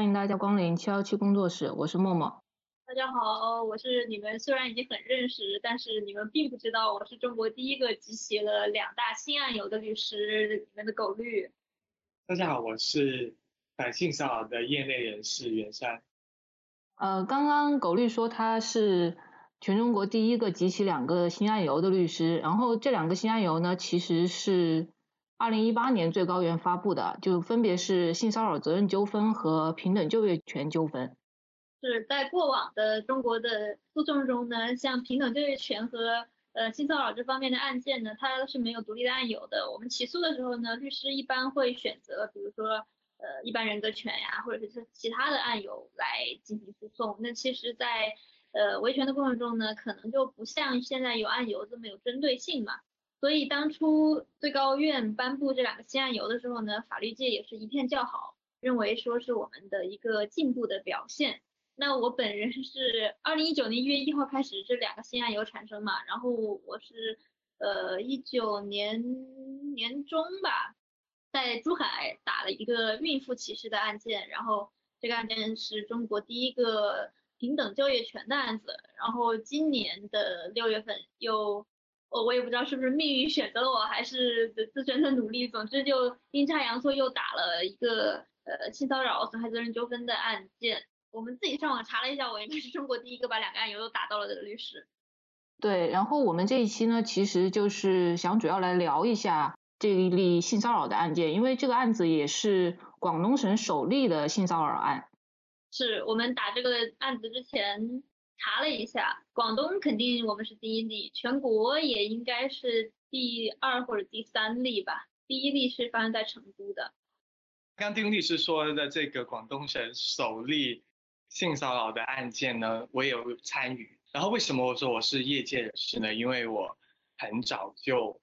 大家好，欢迎大家光临七幺七工作室，我是默默。大家好，我是你们虽然已经很认识，但是你们并不知道我是中国第一个集齐了两大新案由的律师，你们的狗律。大家好，我是反性骚扰的业内人士袁山。呃，刚刚狗律说他是全中国第一个集齐两个新案由的律师，然后这两个新案由呢，其实是。二零一八年最高院发布的，就分别是性骚扰责任纠纷和平等就业权纠纷。是在过往的中国的诉讼中呢，像平等就业权和呃性骚扰这方面的案件呢，它是没有独立的案由的。我们起诉的时候呢，律师一般会选择，比如说呃一般人格权呀，或者是其他的案由来进行诉讼。那其实，在呃维权的过程中呢，可能就不像现在有案由这么有针对性嘛。所以当初最高院颁布这两个新案由的时候呢，法律界也是一片叫好，认为说是我们的一个进步的表现。那我本人是二零一九年一月一号开始这两个新案由产生嘛，然后我是呃一九年年中吧，在珠海打了一个孕妇歧视的案件，然后这个案件是中国第一个平等就业权的案子，然后今年的六月份又。我我也不知道是不是命运选择了我，还是自身的努力。总之就阴差阳错又打了一个呃性骚扰损害责任纠纷的案件。我们自己上网查了一下，我应该是中国第一个把两个案由都打到了的律师。对，然后我们这一期呢，其实就是想主要来聊一下这一例性骚扰的案件，因为这个案子也是广东省首例的性骚扰案。是我们打这个案子之前。查了一下，广东肯定我们是第一例，全国也应该是第二或者第三例吧。第一例是发生在成都的。刚听律师说的这个广东省首例性骚扰的案件呢，我也有参与。然后为什么我说我是业界人士呢？因为我很早就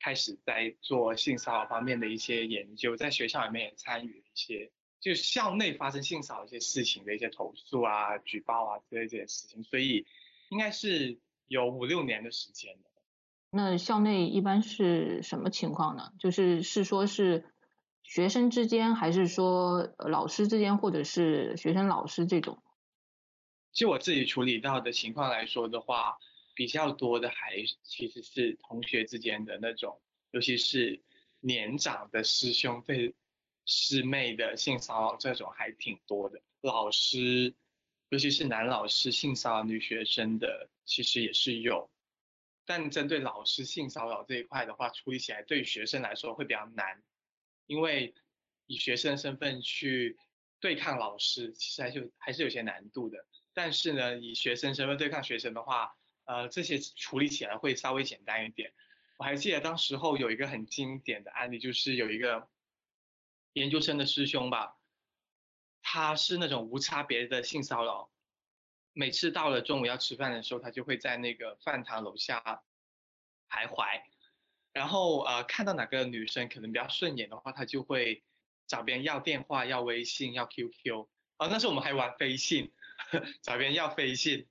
开始在做性骚扰方面的一些研究，在学校里面也参与一些。就校内发生性骚扰一些事情的一些投诉啊、举报啊之类这些事情，所以应该是有五六年的时间了。那校内一般是什么情况呢？就是是说是学生之间，还是说老师之间，或者是学生老师这种？就我自己处理到的情况来说的话，比较多的还其实是同学之间的那种，尤其是年长的师兄对。师妹的性骚扰这种还挺多的，老师，尤其是男老师性骚扰女学生的，其实也是有。但针对老师性骚扰这一块的话，处理起来对学生来说会比较难，因为以学生身份去对抗老师，其实还是还是有些难度的。但是呢，以学生身份对抗学生的话，呃，这些处理起来会稍微简单一点。我还记得当时候有一个很经典的案例，就是有一个。研究生的师兄吧，他是那种无差别的性骚扰，每次到了中午要吃饭的时候，他就会在那个饭堂楼下徘徊，然后呃看到哪个女生可能比较顺眼的话，他就会找别人要电话、要微信、要 QQ，啊那时候我们还玩飞信，找别人要飞信，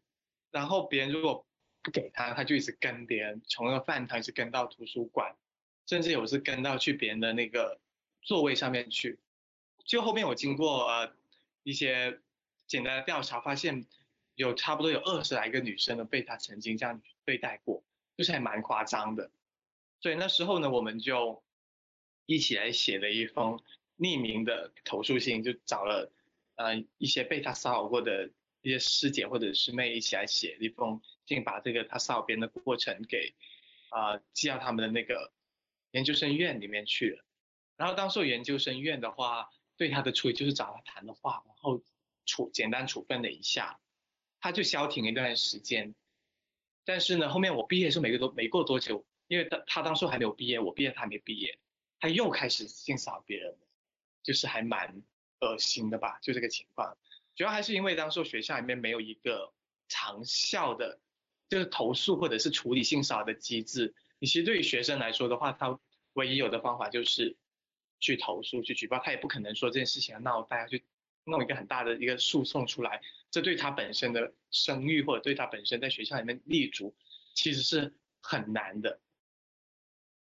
然后别人如果不给他，他就一直跟别人从那个饭堂一直跟到图书馆，甚至有时跟到去别人的那个。座位上面去，就后面我经过呃一些简单的调查，发现有差不多有二十来个女生呢被他曾经这样对待过，就是还蛮夸张的。所以那时候呢，我们就一起来写了一封匿名的投诉信，就找了呃一些被他骚扰过的一些师姐或者师妹一起来写一封信，把这个他骚扰别人的过程给啊寄到他们的那个研究生院里面去了。然后当时研究生院的话，对他的处理就是找他谈的话，然后处简单处分了一下，他就消停一段时间。但是呢，后面我毕业时候没多没过多久，因为他他当初还没有毕业，我毕业他还没毕业，他又开始性骚扰别人，就是还蛮恶心的吧，就这个情况。主要还是因为当时学校里面没有一个长效的，就是投诉或者是处理性骚扰的机制。你其实对于学生来说的话，他唯一有的方法就是。去投诉、去举报，他也不可能说这件事情要闹大，家去弄一个很大的一个诉讼出来，这对他本身的声誉或者对他本身在学校里面立足，其实是很难的。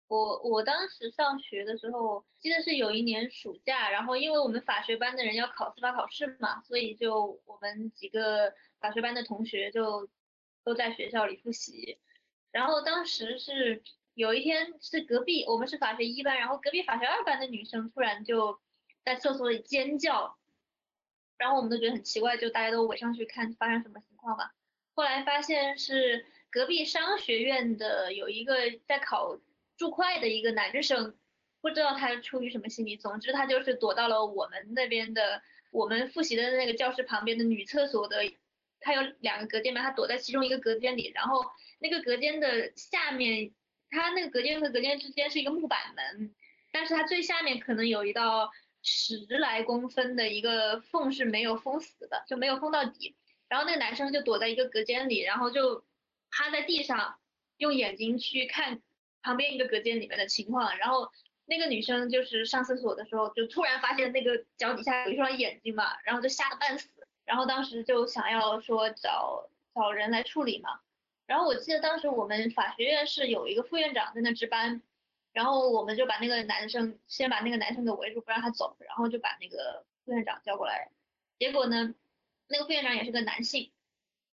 我我当时上学的时候，记得是有一年暑假，然后因为我们法学班的人要考司法考试嘛，所以就我们几个法学班的同学就都在学校里复习。然后当时是有一天是隔壁，我们是法学一班，然后隔壁法学二班的女生突然就在厕所里尖叫，然后我们都觉得很奇怪，就大家都围上去看发生什么情况吧。后来发现是隔壁商学院的有一个在考。注会的一个男生，不知道他出于什么心理，总之他就是躲到了我们那边的，我们复习的那个教室旁边的女厕所的，他有两个隔间嘛，他躲在其中一个隔间里，然后那个隔间的下面，他那个隔间和隔间之间是一个木板门，但是他最下面可能有一道十来公分的一个缝是没有封死的，就没有封到底，然后那个男生就躲在一个隔间里，然后就趴在地上，用眼睛去看。旁边一个隔间里面的情况，然后那个女生就是上厕所的时候，就突然发现那个脚底下有一双眼睛嘛，然后就吓得半死，然后当时就想要说找找人来处理嘛，然后我记得当时我们法学院是有一个副院长在那值班，然后我们就把那个男生先把那个男生给围住不让他走，然后就把那个副院长叫过来，结果呢，那个副院长也是个男性，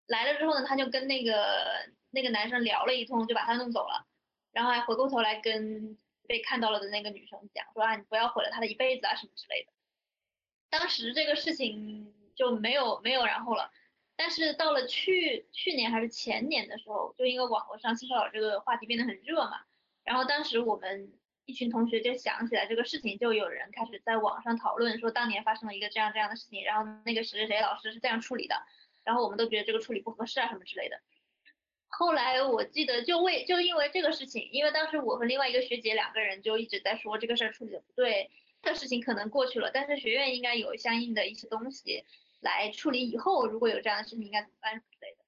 来了之后呢，他就跟那个那个男生聊了一通，就把他弄走了。然后还回过头来跟被看到了的那个女生讲说啊，你不要毁了她的一辈子啊什么之类的。当时这个事情就没有没有然后了。但是到了去去年还是前年的时候，就因为网络上性骚扰这个话题变得很热嘛，然后当时我们一群同学就想起来这个事情，就有人开始在网上讨论说当年发生了一个这样这样的事情，然后那个谁谁谁老师是这样处理的，然后我们都觉得这个处理不合适啊什么之类的。后来我记得就为就因为这个事情，因为当时我和另外一个学姐两个人就一直在说这个事儿处理的不对，这个事情可能过去了，但是学院应该有相应的一些东西来处理以后如果有这样的事情应该怎么办之类的。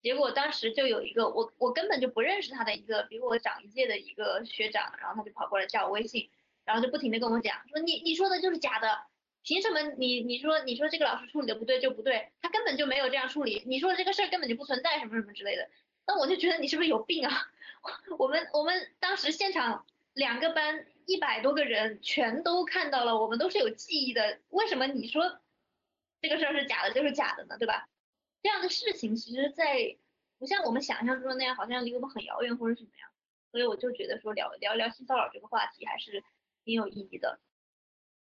结果当时就有一个我我根本就不认识他的一个比我长一届的一个学长，然后他就跑过来加我微信，然后就不停的跟我讲说你你说的就是假的，凭什么你你说你说这个老师处理的不对就不对，他根本就没有这样处理，你说这个事儿根本就不存在什么什么之类的。那我就觉得你是不是有病啊？我们我们当时现场两个班一百多个人全都看到了，我们都是有记忆的。为什么你说这个事儿是假的就是假的呢？对吧？这样的事情其实，在不像我们想象中的那样，好像离我们很遥远或者什么样。所以我就觉得说聊聊聊性骚扰这个话题还是挺有意义的。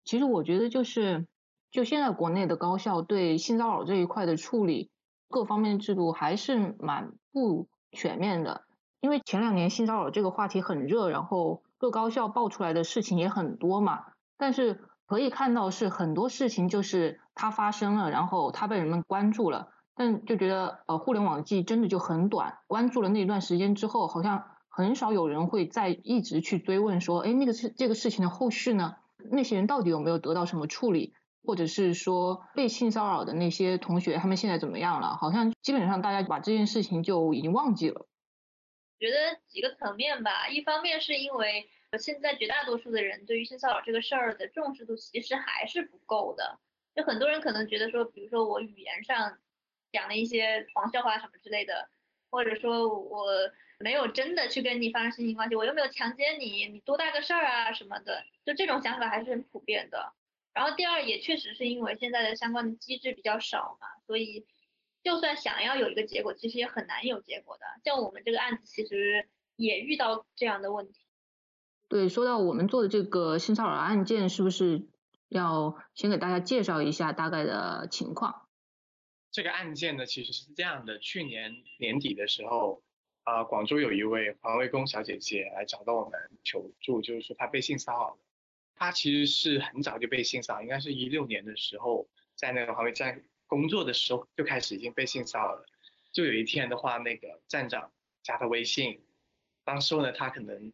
其实我觉得就是，就现在国内的高校对性骚扰这一块的处理。各方面制度还是蛮不全面的，因为前两年性骚扰这个话题很热，然后各高校爆出来的事情也很多嘛。但是可以看到是很多事情就是它发生了，然后它被人们关注了，但就觉得呃互联网记忆真的就很短，关注了那一段时间之后，好像很少有人会再一直去追问说，哎，那个事这个事情的后续呢？那些人到底有没有得到什么处理？或者是说被性骚扰的那些同学，他们现在怎么样了？好像基本上大家把这件事情就已经忘记了。觉得几个层面吧，一方面是因为现在绝大多数的人对于性骚扰这个事儿的重视度其实还是不够的。就很多人可能觉得说，比如说我语言上讲了一些黄笑话什么之类的，或者说我没有真的去跟你发生性关系，我又没有强奸你，你多大个事儿啊什么的，就这种想法还是很普遍的。然后第二也确实是因为现在的相关的机制比较少嘛，所以就算想要有一个结果，其实也很难有结果的。像我们这个案子其实也遇到这样的问题。对，说到我们做的这个性骚扰案件，是不是要先给大家介绍一下大概的情况？这个案件呢，其实是这样的，去年年底的时候，啊，广州有一位环卫工小姐姐来找到我们求助，就是说她被性骚扰。她其实是很早就被性骚扰，应该是一六年的时候，在那个环卫站工作的时候就开始已经被性骚扰了。就有一天的话，那个站长加她微信，当时候呢她可能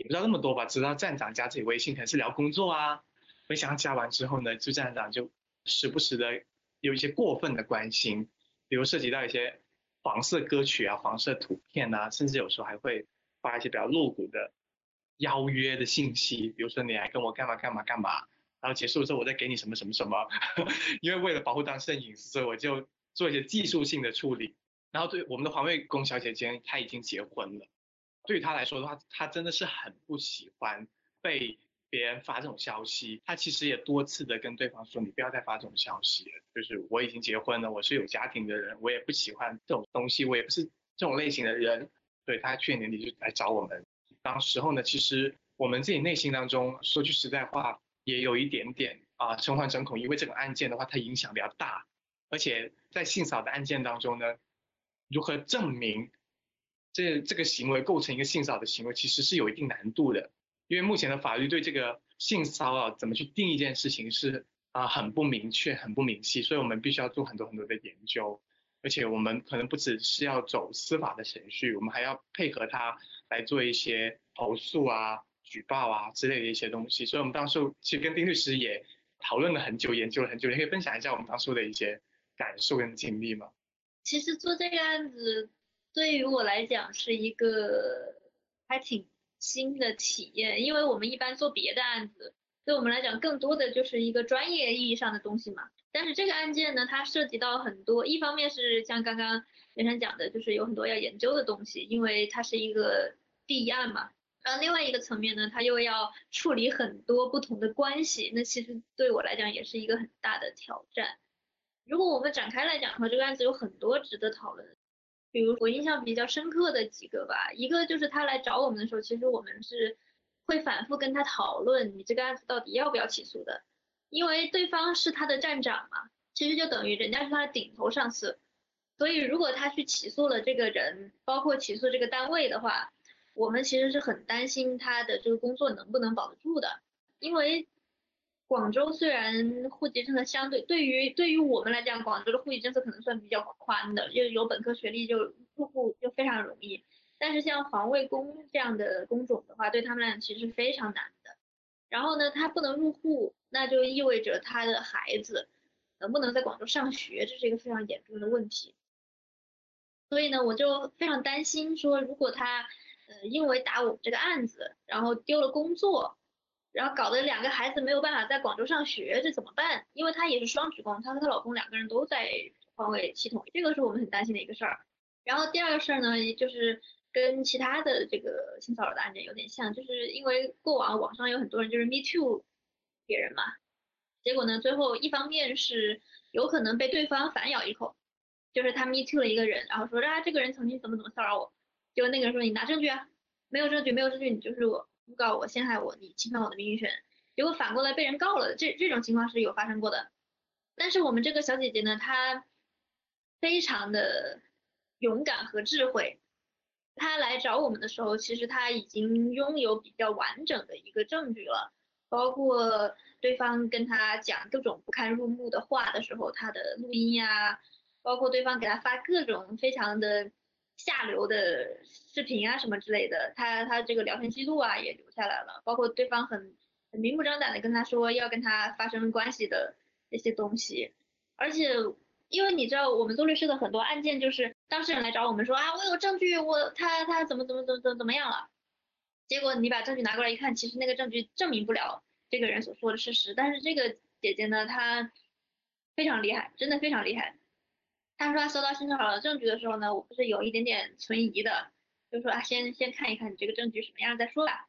也不知道那么多吧，知道站长加自己微信可能是聊工作啊。没想到加完之后呢，就站长就时不时的有一些过分的关心，比如涉及到一些黄色歌曲啊、黄色图片啊，甚至有时候还会发一些比较露骨的。邀约的信息，比如说你来跟我干嘛干嘛干嘛，然后结束之后我再给你什么什么什么，因为为了保护当事人隐私，所以我就做一些技术性的处理。然后对我们的环卫工小姐姐，她已经结婚了，对他来说的话，他真的是很不喜欢被别人发这种消息。他其实也多次的跟对方说，你不要再发这种消息了。就是我已经结婚了，我是有家庭的人，我也不喜欢这种东西，我也不是这种类型的人。对他去年年底就来找我们，当时候呢，其实我们自己内心当中说句实在话，也有一点点啊诚惶诚恐，因为这个案件的话，它影响比较大，而且在性骚的案件当中呢，如何证明这这个行为构成一个性骚扰的行为，其实是有一定难度的，因为目前的法律对这个性骚扰怎么去定一件事情是啊很不明确、很不明细，所以我们必须要做很多很多的研究。而且我们可能不只是要走司法的程序，我们还要配合他来做一些投诉啊、举报啊之类的一些东西。所以，我们当初其实跟丁律师也讨论了很久，研究了很久。你可以分享一下我们当初的一些感受跟经历吗？其实做这个案子对于我来讲是一个还挺新的体验，因为我们一般做别的案子，对我们来讲更多的就是一个专业意义上的东西嘛。但是这个案件呢，它涉及到很多，一方面是像刚刚袁生讲的，就是有很多要研究的东西，因为它是一个第一案嘛。然后另外一个层面呢，它又要处理很多不同的关系，那其实对我来讲也是一个很大的挑战。如果我们展开来讲的话，这个案子有很多值得讨论，比如我印象比较深刻的几个吧，一个就是他来找我们的时候，其实我们是会反复跟他讨论，你这个案子到底要不要起诉的。因为对方是他的站长嘛，其实就等于人家是他的顶头上司，所以如果他去起诉了这个人，包括起诉这个单位的话，我们其实是很担心他的这个工作能不能保得住的。因为广州虽然户籍政策相对对于对于我们来讲，广州的户籍政策可能算比较宽的，就有本科学历就入户就非常容易，但是像环卫工这样的工种的话，对他们来讲其实非常难的。然后呢，他不能入户。那就意味着他的孩子能不能在广州上学，这是一个非常严重的问题。所以呢，我就非常担心说，如果他呃因为打我们这个案子，然后丢了工作，然后搞得两个孩子没有办法在广州上学，这怎么办？因为她也是双职工，她和她老公两个人都在环卫系统，这个是我们很担心的一个事儿。然后第二个事儿呢，就是跟其他的这个性骚扰的案件有点像，就是因为过往网上有很多人就是 Me Too。别人嘛，结果呢，最后一方面是有可能被对方反咬一口，就是他 me too 了一个人，然后说啊这个人曾经怎么怎么骚扰我，结果那个人说你拿证据啊，没有证据没有证据你就是我诬告我陷害我你侵犯我的名誉权，结果反过来被人告了，这这种情况是有发生过的，但是我们这个小姐姐呢，她非常的勇敢和智慧，她来找我们的时候，其实她已经拥有比较完整的一个证据了。包括对方跟她讲各种不堪入目的话的时候，她的录音呀，包括对方给她发各种非常的下流的视频啊什么之类的，他他这个聊天记录啊也留下来了，包括对方很很明目张胆的跟他说要跟他发生关系的那些东西，而且因为你知道我们做律师的很多案件就是当事人来找我们说啊我有证据我他他怎么怎么怎么怎么怎么样了。结果你把证据拿过来一看，其实那个证据证明不了这个人所说的事实。但是这个姐姐呢，她非常厉害，真的非常厉害。他说他收到性骚扰的证据的时候呢，我不是有一点点存疑的，就说啊，先先看一看你这个证据什么样再说吧。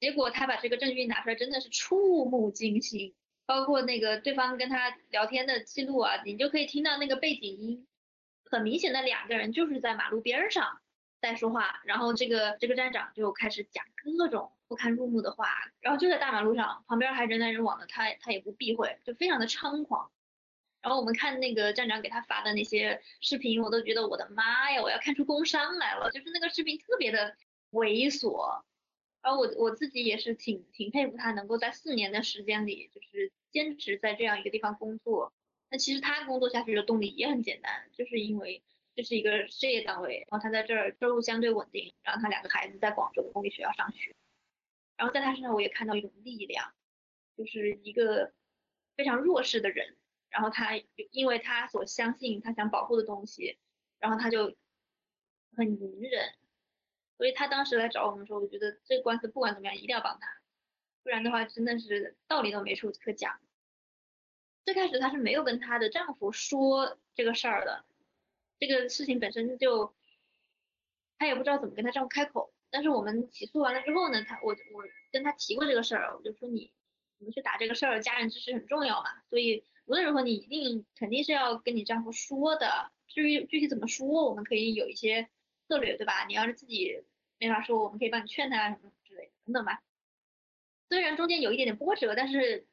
结果他把这个证据拿出来，真的是触目惊心，包括那个对方跟他聊天的记录啊，你就可以听到那个背景音，很明显的两个人就是在马路边上。在说话，然后这个这个站长就开始讲各种不堪入目的话，然后就在大马路上，旁边还人来人往的，他他也不避讳，就非常的猖狂。然后我们看那个站长给他发的那些视频，我都觉得我的妈呀，我要看出工伤来了，就是那个视频特别的猥琐。然后我我自己也是挺挺佩服他，能够在四年的时间里，就是坚持在这样一个地方工作。那其实他工作下去的动力也很简单，就是因为。这是一个事业单位，然后他在这儿收入相对稳定，然后他两个孩子在广州的公立学校上学，然后在他身上我也看到一种力量，就是一个非常弱势的人，然后他因为他所相信他想保护的东西，然后他就很隐忍，所以他当时来找我们说，我觉得这个官司不管怎么样一定要帮他，不然的话真的是道理都没处可讲。最开始她是没有跟她的丈夫说这个事儿的。这个事情本身就，她也不知道怎么跟她丈夫开口，但是我们起诉完了之后呢，他我我跟他提过这个事儿，我就说你你们去打这个事儿，家人支持很重要嘛，所以无论如何你一定肯定是要跟你丈夫说的。至于具体怎么说，我们可以有一些策略，对吧？你要是自己没法说，我们可以帮你劝他什么之类的，等等吧。虽然中间有一点点波折，但是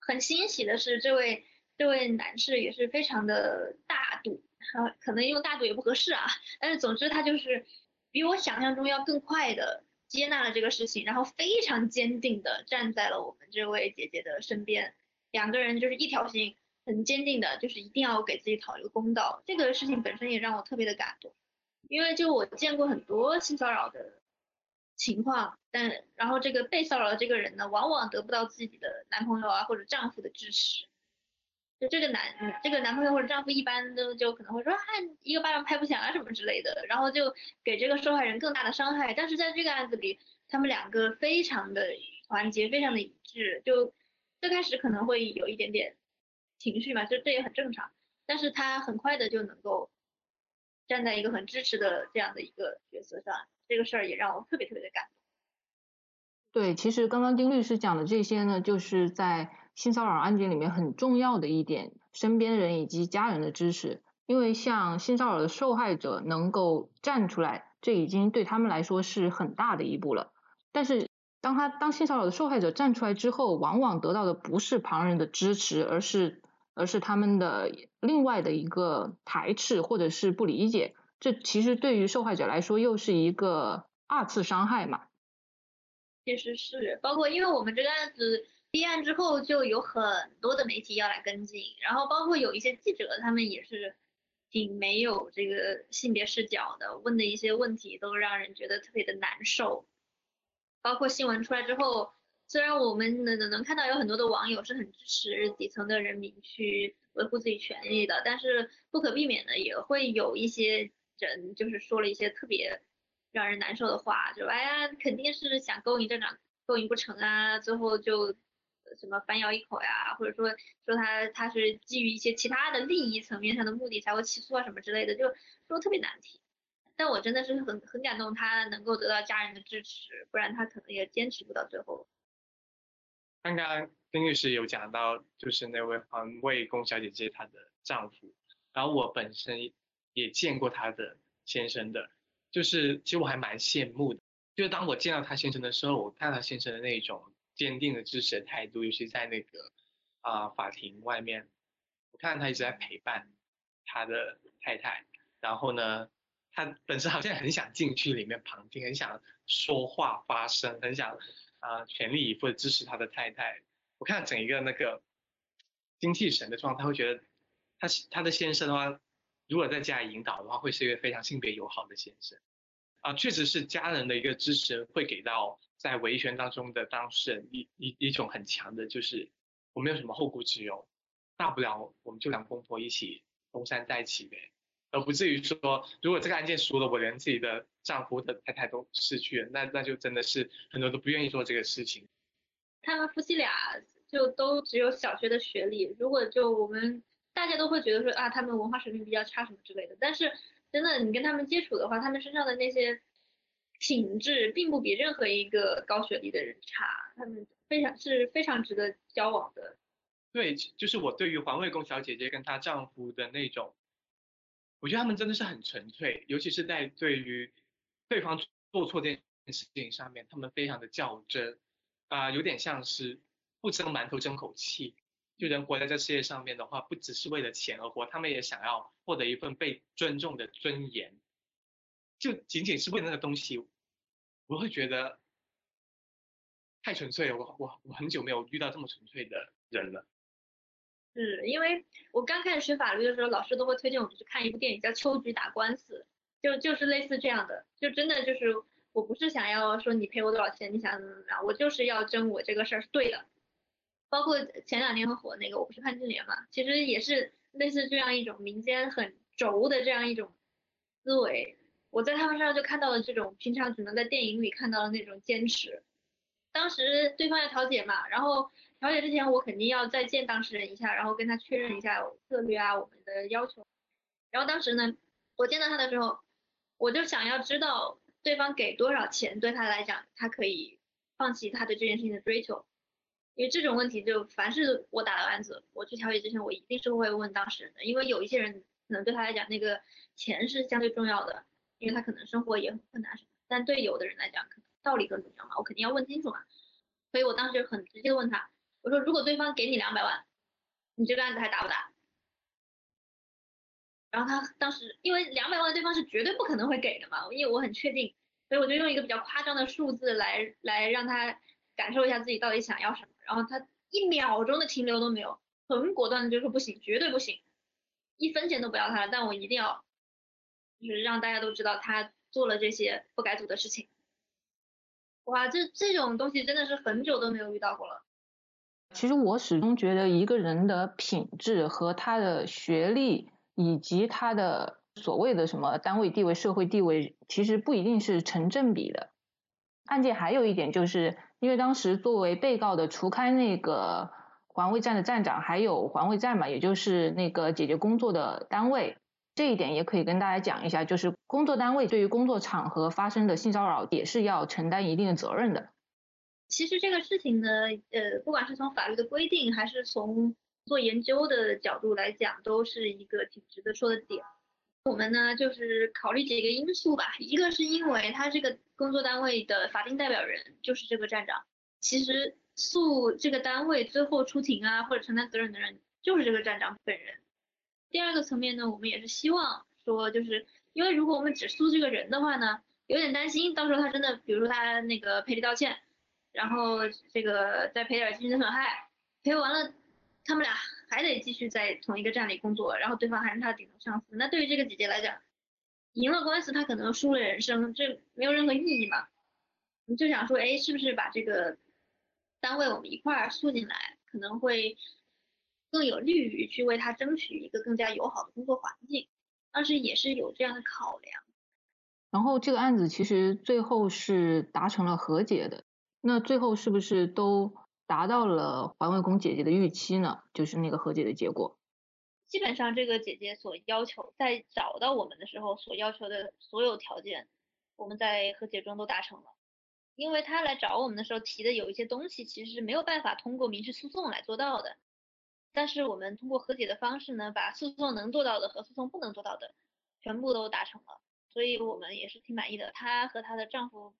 很欣喜的是，这位这位男士也是非常的大度，啊，可能用大度也不合适啊，但是总之他就是比我想象中要更快的接纳了这个事情，然后非常坚定的站在了我们这位姐姐的身边，两个人就是一条心。很坚定的，就是一定要给自己讨一个公道。这个事情本身也让我特别的感动，因为就我见过很多性骚扰的情况，但然后这个被骚扰的这个人呢，往往得不到自己的男朋友啊或者丈夫的支持。就这个男这个男朋友或者丈夫一般都就可能会说，啊一个巴掌拍不响啊什么之类的，然后就给这个受害人更大的伤害。但是在这个案子里，他们两个非常的团结，非常的一致。就最开始可能会有一点点。情绪嘛，就这也很正常，但是他很快的就能够站在一个很支持的这样的一个角色上，这个事儿也让我特别特别的感动。对，其实刚刚丁律师讲的这些呢，就是在性骚扰案件里面很重要的一点，身边人以及家人的支持，因为像性骚扰的受害者能够站出来，这已经对他们来说是很大的一步了，但是。当他当性骚扰的受害者站出来之后，往往得到的不是旁人的支持，而是而是他们的另外的一个排斥或者是不理解。这其实对于受害者来说又是一个二次伤害嘛。确实是，包括因为我们这个案子立案之后，就有很多的媒体要来跟进，然后包括有一些记者，他们也是挺没有这个性别视角的，问的一些问题都让人觉得特别的难受。包括新闻出来之后，虽然我们能能能看到有很多的网友是很支持底层的人民去维护自己权利的，但是不可避免的也会有一些人就是说了一些特别让人难受的话，就哎呀肯定是想勾引站长，勾引不成啊，最后就什么反咬一口呀，或者说说他他是基于一些其他的利益层面上的目的才会起诉啊什么之类的，就说特别难听。但我真的是很很感动，他能够得到家人的支持，不然他可能也坚持不到最后。刚刚丁律师有讲到，就是那位环卫工小姐姐她的丈夫，然后我本身也见过她的先生的，就是其实我还蛮羡慕的，就是当我见到她先生的时候，我看到先生的那种坚定的支持的态度，尤其在那个啊法庭外面，我看到他一直在陪伴他的太太，然后呢。他本身好像很想进去里面旁听，很想说话发声，很想啊全力以赴的支持他的太太。我看整一个那个精气神的状态，会觉得他他的先生的话，如果在家里引导的话，会是一个非常性别友好的先生。啊，确实是家人的一个支持，会给到在维权当中的当事人一一一种很强的，就是我没有什么后顾之忧，大不了我们就两公婆一起东山再起呗。而不至于说，如果这个案件输了，我连自己的丈夫的太太都失去了，那那就真的是很多都不愿意做这个事情。他们夫妻俩就都只有小学的学历，如果就我们大家都会觉得说啊，他们文化水平比较差什么之类的，但是真的你跟他们接触的话，他们身上的那些品质并不比任何一个高学历的人差，他们非常是非常值得交往的。对，就是我对于环卫工小姐姐跟她丈夫的那种。我觉得他们真的是很纯粹，尤其是在对于对方做错这件事情上面，他们非常的较真，啊，有点像是不争馒头争口气。就人活在这世界上面的话，不只是为了钱而活，他们也想要获得一份被尊重的尊严。就仅仅是为了那个东西，我会觉得太纯粹了。我我我很久没有遇到这么纯粹的人了。是因为我刚开始学法律的时候，老师都会推荐我们去看一部电影，叫《秋菊打官司》，就就是类似这样的，就真的就是我不是想要说你赔我多少钱，你想怎么怎么样，我就是要争我这个事儿是对的。包括前两年很火那个《我不是潘金莲》嘛，其实也是类似这样一种民间很轴的这样一种思维，我在他们身上就看到了这种平常只能在电影里看到的那种坚持。当时对方要调解嘛，然后。调解之前，我肯定要再见当事人一下，然后跟他确认一下策略啊，我们的要求。然后当时呢，我见到他的时候，我就想要知道对方给多少钱对他来讲，他可以放弃他对这件事情的追求。因为这种问题，就凡是我打了案子，我去调解之前，我一定是会问当事人的，因为有一些人可能对他来讲，那个钱是相对重要的，因为他可能生活也很困难什么。但对有的人来讲，可能道理更重要嘛，我肯定要问清楚嘛。所以我当时就很直接的问他，我说如果对方给你两百万，你这个案子还打不打？然后他当时因为两百万对方是绝对不可能会给的嘛，因为我很确定，所以我就用一个比较夸张的数字来来让他感受一下自己到底想要什么。然后他一秒钟的停留都没有，很果断的就说不行，绝对不行，一分钱都不要他了。但我一定要，就是让大家都知道他做了这些不该做的事情。哇，这这种东西真的是很久都没有遇到过了。其实我始终觉得一个人的品质和他的学历。以及他的所谓的什么单位地位、社会地位，其实不一定是成正比的。案件还有一点，就是因为当时作为被告的，除开那个环卫站的站长，还有环卫站嘛，也就是那个姐姐工作的单位，这一点也可以跟大家讲一下，就是工作单位对于工作场合发生的性骚扰，也是要承担一定的责任的。其实这个事情呢，呃，不管是从法律的规定，还是从做研究的角度来讲，都是一个挺值得说的点。我们呢，就是考虑几个因素吧。一个是因为他这个工作单位的法定代表人就是这个站长，其实诉这个单位最后出庭啊或者承担责任的人就是这个站长本人。第二个层面呢，我们也是希望说，就是因为如果我们只诉这个人的话呢，有点担心到时候他真的，比如说他那个赔礼道歉，然后这个再赔点精神损害，赔完了。他们俩还得继续在同一个站里工作，然后对方还是他顶头上司。那对于这个姐姐来讲，赢了官司，她可能输了人生，这没有任何意义嘛？你就想说，哎，是不是把这个单位我们一块儿诉进来，可能会更有利于去为他争取一个更加友好的工作环境？当时也是有这样的考量。然后这个案子其实最后是达成了和解的，那最后是不是都？达到了环卫工姐姐的预期呢，就是那个和解的结果。基本上这个姐姐所要求，在找到我们的时候所要求的所有条件，我们在和解中都达成了。因为她来找我们的时候提的有一些东西，其实是没有办法通过民事诉讼来做到的。但是我们通过和解的方式呢，把诉讼能做到的和诉讼不能做到的全部都达成了，所以我们也是挺满意的。她和她的丈夫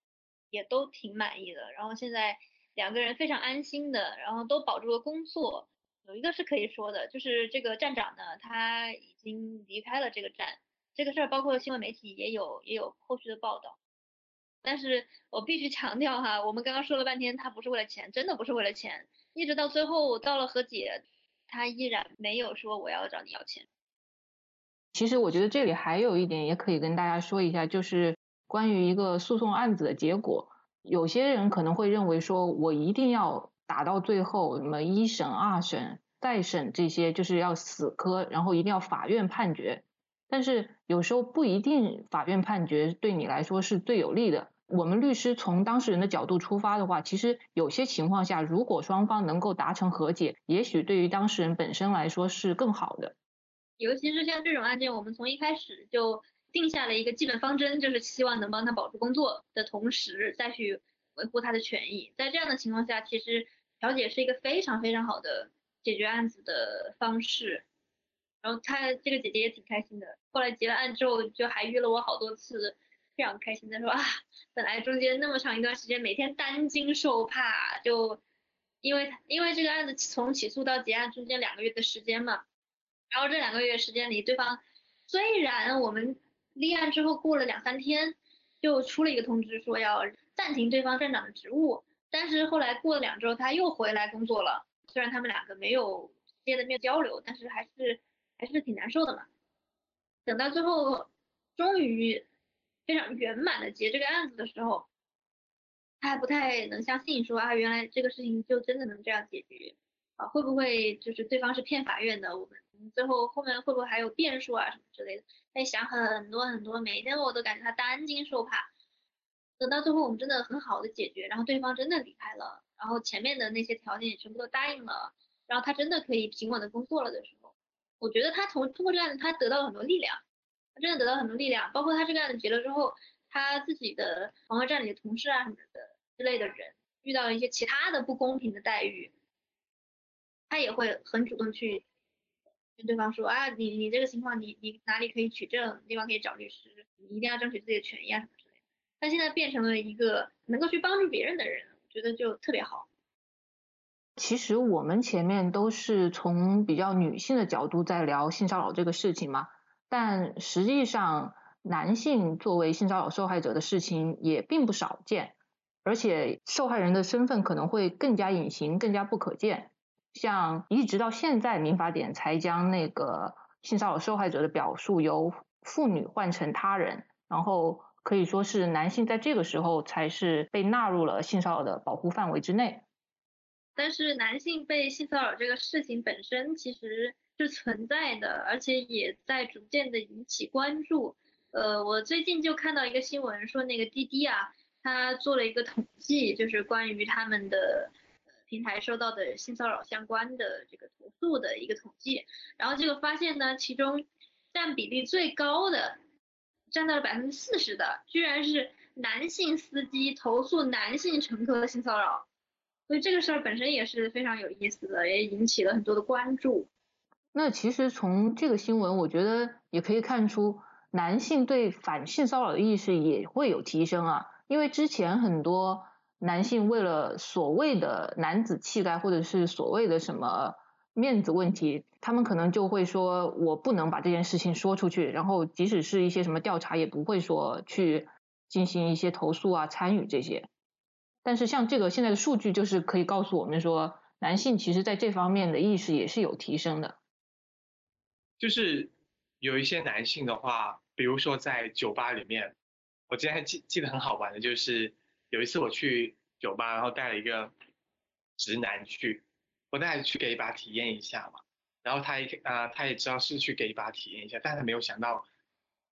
也都挺满意的。然后现在。两个人非常安心的，然后都保住了工作。有一个是可以说的，就是这个站长呢，他已经离开了这个站。这个事儿包括新闻媒体也有也有后续的报道。但是我必须强调哈，我们刚刚说了半天，他不是为了钱，真的不是为了钱。一直到最后到了和解，他依然没有说我要找你要钱。其实我觉得这里还有一点也可以跟大家说一下，就是关于一个诉讼案子的结果。有些人可能会认为说，我一定要打到最后，什么一审、二审、再审这些，就是要死磕，然后一定要法院判决。但是有时候不一定法院判决对你来说是最有利的。我们律师从当事人的角度出发的话，其实有些情况下，如果双方能够达成和解，也许对于当事人本身来说是更好的。尤其是像这种案件，我们从一开始就。定下了一个基本方针，就是希望能帮他保住工作的同时，再去维护他的权益。在这样的情况下，其实调解是一个非常非常好的解决案子的方式。然后他这个姐姐也挺开心的，后来结了案之后，就还约了我好多次，非常开心的说啊，本来中间那么长一段时间，每天担惊受怕，就因为因为这个案子从起诉到结案中间两个月的时间嘛，然后这两个月时间里，对方虽然我们。立案之后过了两三天，就出了一个通知，说要暂停对方站长的职务。但是后来过了两周，他又回来工作了。虽然他们两个没有直接的面交流，但是还是还是挺难受的嘛。等到最后终于非常圆满的结这个案子的时候，他还不太能相信，说啊，原来这个事情就真的能这样解决啊？会不会就是对方是骗法院的？我们最后后面会不会还有变数啊什么之类的？在想很多很多，每一天我都感觉他担惊受怕。等到最后我们真的很好的解决，然后对方真的离开了，然后前面的那些条件也全部都答应了，然后他真的可以平稳的工作了的时候，我觉得他从通过这个案子他得到了很多力量，他真的得到很多力量。包括他这个案子结了之后，他自己的黄河站里的同事啊什么的之类的人遇到了一些其他的不公平的待遇，他也会很主动去跟对方说啊，你你这个情况你你哪里可以取证，地方可以找律师，你一定要争取自己的权益啊什么之类的。他现在变成了一个能够去帮助别人的人，我觉得就特别好。其实我们前面都是从比较女性的角度在聊性骚扰这个事情嘛，但实际上男性作为性骚扰受害者的事情也并不少见，而且受害人的身份可能会更加隐形、更加不可见。像一直到现在，民法典才将那个性骚扰受害者的表述由妇女换成他人，然后可以说是男性在这个时候才是被纳入了性骚扰的保护范围之内。但是男性被性骚扰这个事情本身其实是存在的，而且也在逐渐的引起关注。呃，我最近就看到一个新闻，说那个滴滴啊，他做了一个统计，就是关于他们的平台收到的性骚扰相关的这个投诉的一个统计。然后这个发现呢，其中占比例最高的，占到了百分之四十的，居然是男性司机投诉男性乘客性骚扰。所以这个事儿本身也是非常有意思的，也引起了很多的关注。那其实从这个新闻，我觉得也可以看出，男性对反性骚扰的意识也会有提升啊。因为之前很多男性为了所谓的男子气概，或者是所谓的什么面子问题，他们可能就会说我不能把这件事情说出去，然后即使是一些什么调查，也不会说去进行一些投诉啊、参与这些。但是像这个现在的数据就是可以告诉我们说，男性其实在这方面的意识也是有提升的。就是有一些男性的话，比如说在酒吧里面，我今天还记记得很好玩的，就是有一次我去酒吧，然后带了一个直男去，我带他去给一把体验一下嘛，然后他一啊他也知道是去给一把体验一下，但他没有想到，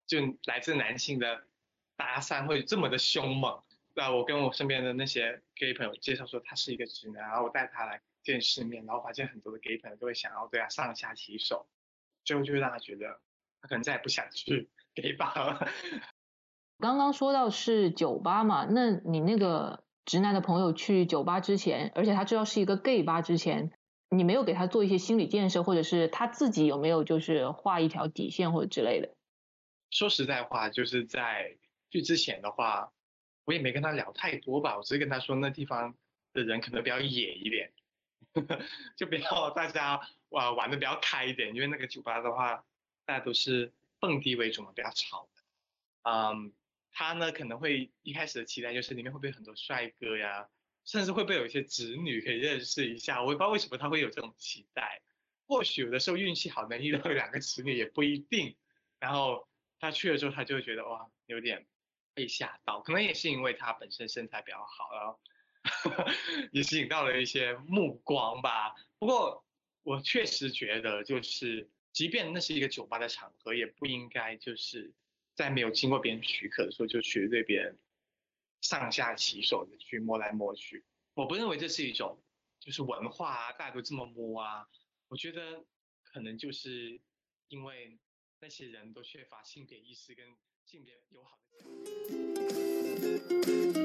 就来自男性的搭讪会这么的凶猛。那我跟我身边的那些 gay 朋友介绍说他是一个直男，然后我带他来见世面，然后发现很多的 gay 朋友都会想要对他上下其手，最后就会让他觉得他可能再也不想去 gay 吧了。刚刚说到是酒吧嘛，那你那个直男的朋友去酒吧之前，而且他知道是一个 gay 吧之前，你没有给他做一些心理建设，或者是他自己有没有就是画一条底线或者之类的？说实在话，就是在去之前的话。我也没跟他聊太多吧，我只是跟他说那地方的人可能比较野一点，就比较大家哇玩的比较开一点，因为那个酒吧的话，大家都是蹦迪为主嘛，比较吵的。嗯，他呢可能会一开始的期待就是里面会不会很多帅哥呀，甚至会不会有一些直女可以认识一下，我也不知道为什么他会有这种期待。或许有的时候运气好能遇到两个直女也不一定。然后他去了之后，他就会觉得哇有点。被吓到，可能也是因为他本身身材比较好，然后 也吸引到了一些目光吧。不过我确实觉得，就是即便那是一个酒吧的场合，也不应该就是在没有经过别人许可的时候就去对别人上下其手的去摸来摸去。我不认为这是一种就是文化啊，大家都这么摸啊。我觉得可能就是因为那些人都缺乏性别意识跟性别友好的。